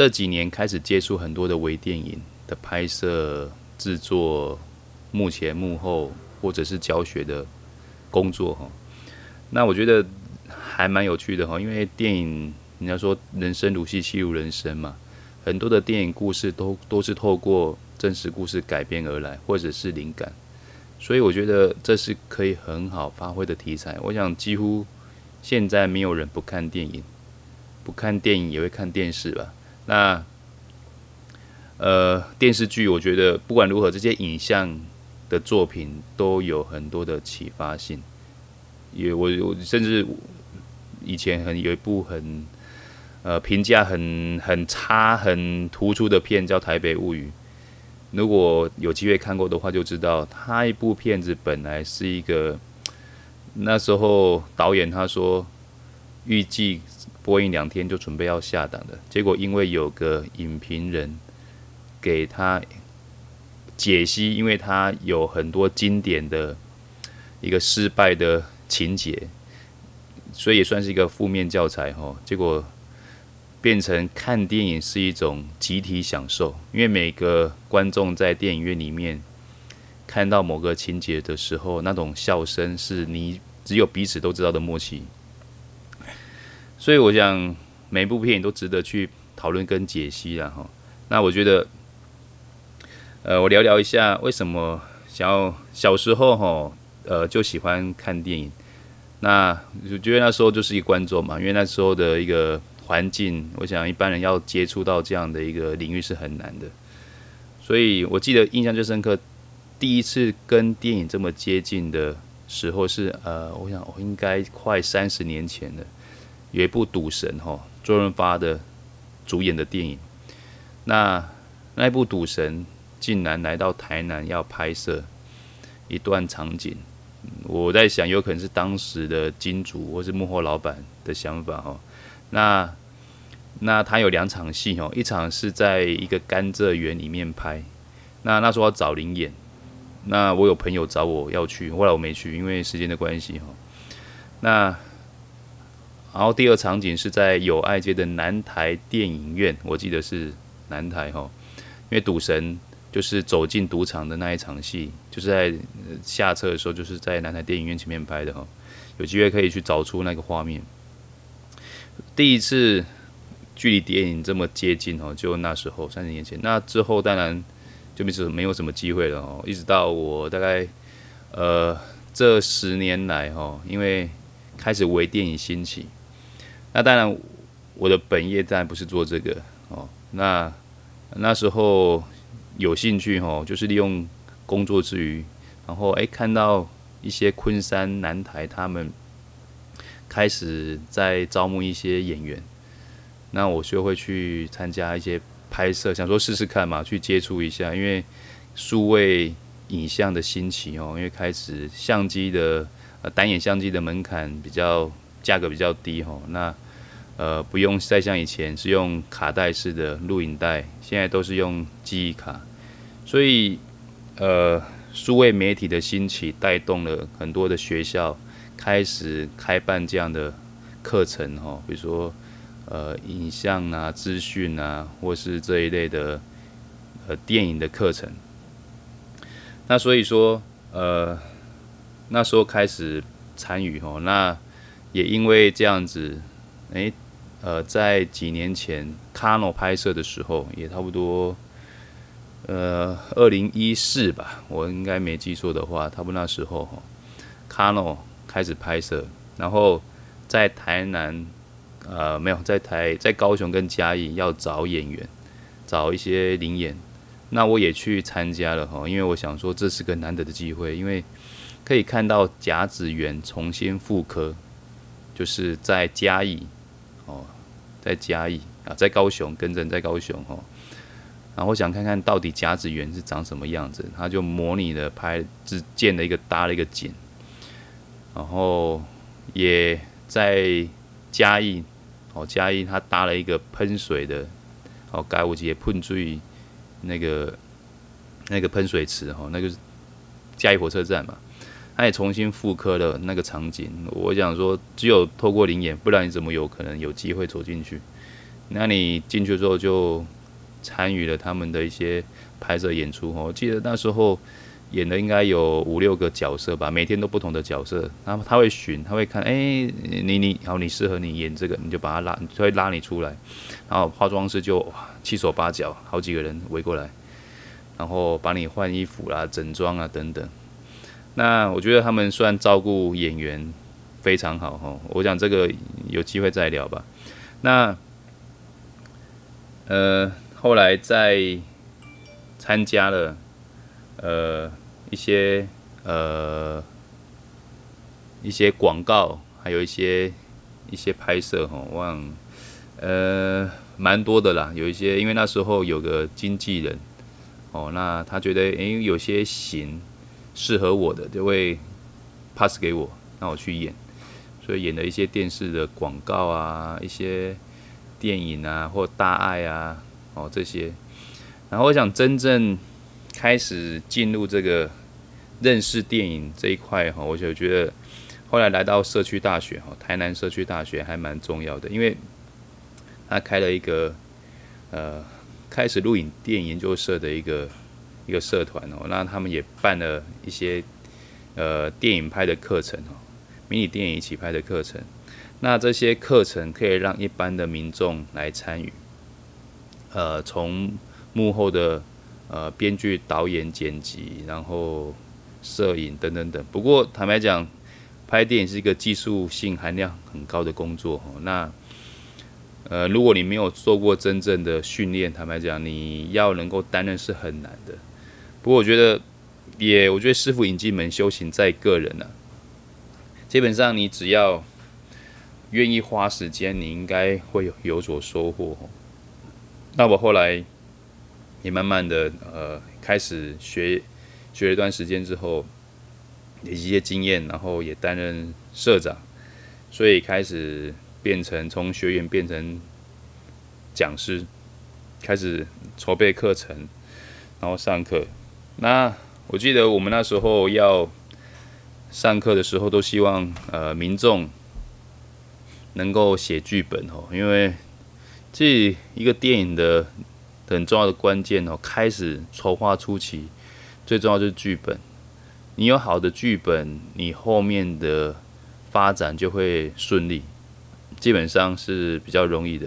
这几年开始接触很多的微电影的拍摄、制作，幕前幕后或者是教学的工作哈。那我觉得还蛮有趣的哈，因为电影人家说人生如戏，戏如人生嘛，很多的电影故事都都是透过真实故事改编而来，或者是灵感，所以我觉得这是可以很好发挥的题材。我想几乎现在没有人不看电影，不看电影也会看电视吧。那呃电视剧，我觉得不管如何，这些影像的作品都有很多的启发性。也我我甚至以前很有一部很呃评价很很差很突出的片叫《台北物语》，如果有机会看过的话，就知道他一部片子本来是一个那时候导演他说预计播映两天就准备要下档的，结果因为有个影评人给他解析，因为他有很多经典的一个失败的。情节，所以也算是一个负面教材哈。结果变成看电影是一种集体享受，因为每个观众在电影院里面看到某个情节的时候，那种笑声是你只有彼此都知道的默契。所以我想每一部片都值得去讨论跟解析了哈。那我觉得，呃，我聊聊一下为什么想要小时候哈，呃，就喜欢看电影。那我觉得那时候就是一个观众嘛，因为那时候的一个环境，我想一般人要接触到这样的一个领域是很难的。所以我记得印象最深刻，第一次跟电影这么接近的时候是呃，我想我应该快三十年前了，有一部《赌神》哈，周润发的主演的电影。那那一部《赌神》竟然来到台南要拍摄一段场景。我在想，有可能是当时的金主或是幕后老板的想法哦。那那他有两场戏哦，一场是在一个甘蔗园里面拍。那那时候要找灵演，那我有朋友找我要去，后来我没去，因为时间的关系哈。那然后第二场景是在友爱街的南台电影院，我记得是南台哈，因为赌神。就是走进赌场的那一场戏，就是在下车的时候，就是在南台电影院前面拍的哈。有机会可以去找出那个画面。第一次距离电影这么接近哦，就那时候三十年前。那之后当然就没什没有什么机会了哦。一直到我大概呃这十年来哈，因为开始微电影兴起，那当然我的本业当然不是做这个哦。那那时候。有兴趣吼，就是利用工作之余，然后诶看到一些昆山南台他们开始在招募一些演员，那我就会去参加一些拍摄，想说试试看嘛，去接触一下，因为数位影像的兴起哦，因为开始相机的呃单眼相机的门槛比较价格比较低哈，那呃不用再像以前是用卡带式的录影带，现在都是用记忆卡。所以，呃，数位媒体的兴起带动了很多的学校开始开办这样的课程，哈，比如说，呃，影像啊、资讯啊，或是这一类的呃电影的课程。那所以说，呃，那时候开始参与，哈，那也因为这样子，诶，呃，在几年前卡诺拍摄的时候，也差不多。呃，二零一四吧，我应该没记错的话，差不多那时候哈，卡诺开始拍摄，然后在台南，呃，没有在台，在高雄跟嘉义要找演员，找一些灵演，那我也去参加了哈，因为我想说这是个难得的机会，因为可以看到甲子园重新复刻，就是在嘉义，哦，在嘉义啊，在高雄，跟着在高雄哦。然后想看看到底甲子园是长什么样子，他就模拟的拍，只建了一个搭了一个景，然后也在嘉义，哦嘉义他搭了一个喷水的，哦盖五节喷水那个那个喷水池哈，那个是嘉义火车站嘛，他也重新复刻了那个场景。我想说，只有透过灵眼，不然你怎么有可能有机会走进去？那你进去之后就参与了他们的一些拍摄演出哦。我记得那时候演的应该有五六个角色吧，每天都不同的角色。然后他会巡，他会看，哎，你你好，你适合你演这个，你就把他拉，他会拉你出来。然后化妆师就七手八脚，好几个人围过来，然后帮你换衣服啦、整装啊等等。那我觉得他们算照顾演员非常好哈。我想这个有机会再聊吧。那。呃，后来在参加了呃一些呃一些广告，还有一些一些拍摄哈，忘呃蛮多的啦。有一些因为那时候有个经纪人哦，那他觉得诶有些行适合我的，就会 pass 给我，让我去演，所以演了一些电视的广告啊，一些。电影啊，或大爱啊，哦这些，然后我想真正开始进入这个认识电影这一块哈，我就觉得后来来到社区大学哈，台南社区大学还蛮重要的，因为他开了一个呃开始录影电影研究社的一个一个社团哦，那他们也办了一些呃电影拍的课程哦，迷你电影一起拍的课程。那这些课程可以让一般的民众来参与，呃，从幕后的呃编剧、导演、剪辑，然后摄影等等等。不过坦白讲，拍电影是一个技术性含量很高的工作哦。那呃，如果你没有做过真正的训练，坦白讲，你要能够担任是很难的。不过我觉得，也我觉得师傅引进门，修行在个人啊。基本上你只要。愿意花时间，你应该会有有所收获。那我后来也慢慢的呃开始学学了一段时间之后，累积一些经验，然后也担任社长，所以开始变成从学员变成讲师，开始筹备课程，然后上课。那我记得我们那时候要上课的时候，都希望呃民众。能够写剧本哦，因为这一个电影的很重要的关键哦，开始筹划初期最重要就是剧本。你有好的剧本，你后面的发展就会顺利，基本上是比较容易的。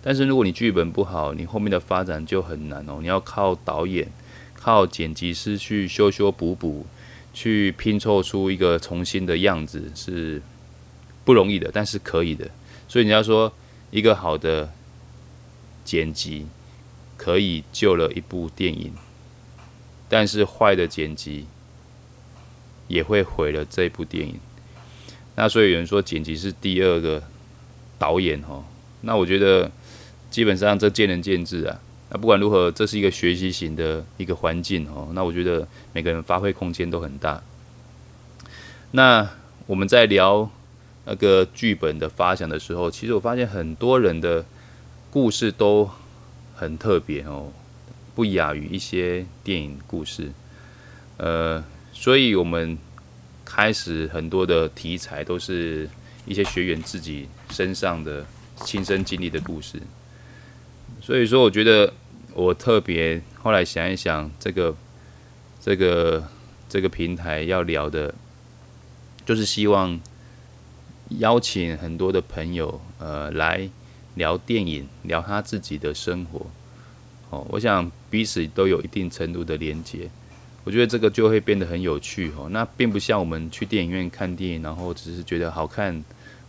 但是如果你剧本不好，你后面的发展就很难哦。你要靠导演、靠剪辑师去修修补补，去拼凑出一个重新的样子是。不容易的，但是可以的。所以你要说一个好的剪辑可以救了一部电影，但是坏的剪辑也会毁了这部电影。那所以有人说剪辑是第二个导演哦。那我觉得基本上这见仁见智啊。那不管如何，这是一个学习型的一个环境哦。那我觉得每个人发挥空间都很大。那我们在聊。那个剧本的发想的时候，其实我发现很多人的故事都很特别哦，不亚于一些电影故事。呃，所以我们开始很多的题材都是一些学员自己身上的亲身经历的故事。所以说，我觉得我特别后来想一想，这个这个这个平台要聊的，就是希望。邀请很多的朋友，呃，来聊电影，聊他自己的生活。哦，我想彼此都有一定程度的连接，我觉得这个就会变得很有趣。哦，那并不像我们去电影院看电影，然后只是觉得好看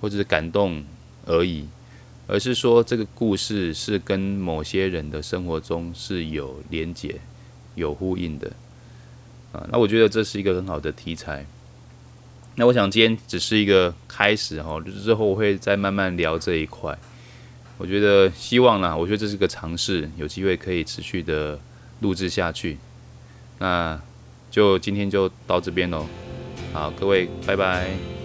或者是感动而已，而是说这个故事是跟某些人的生活中是有连结、有呼应的。啊，那我觉得这是一个很好的题材。那我想今天只是一个开始哈，之后我会再慢慢聊这一块。我觉得希望呢，我觉得这是个尝试，有机会可以持续的录制下去。那就今天就到这边喽，好，各位拜拜。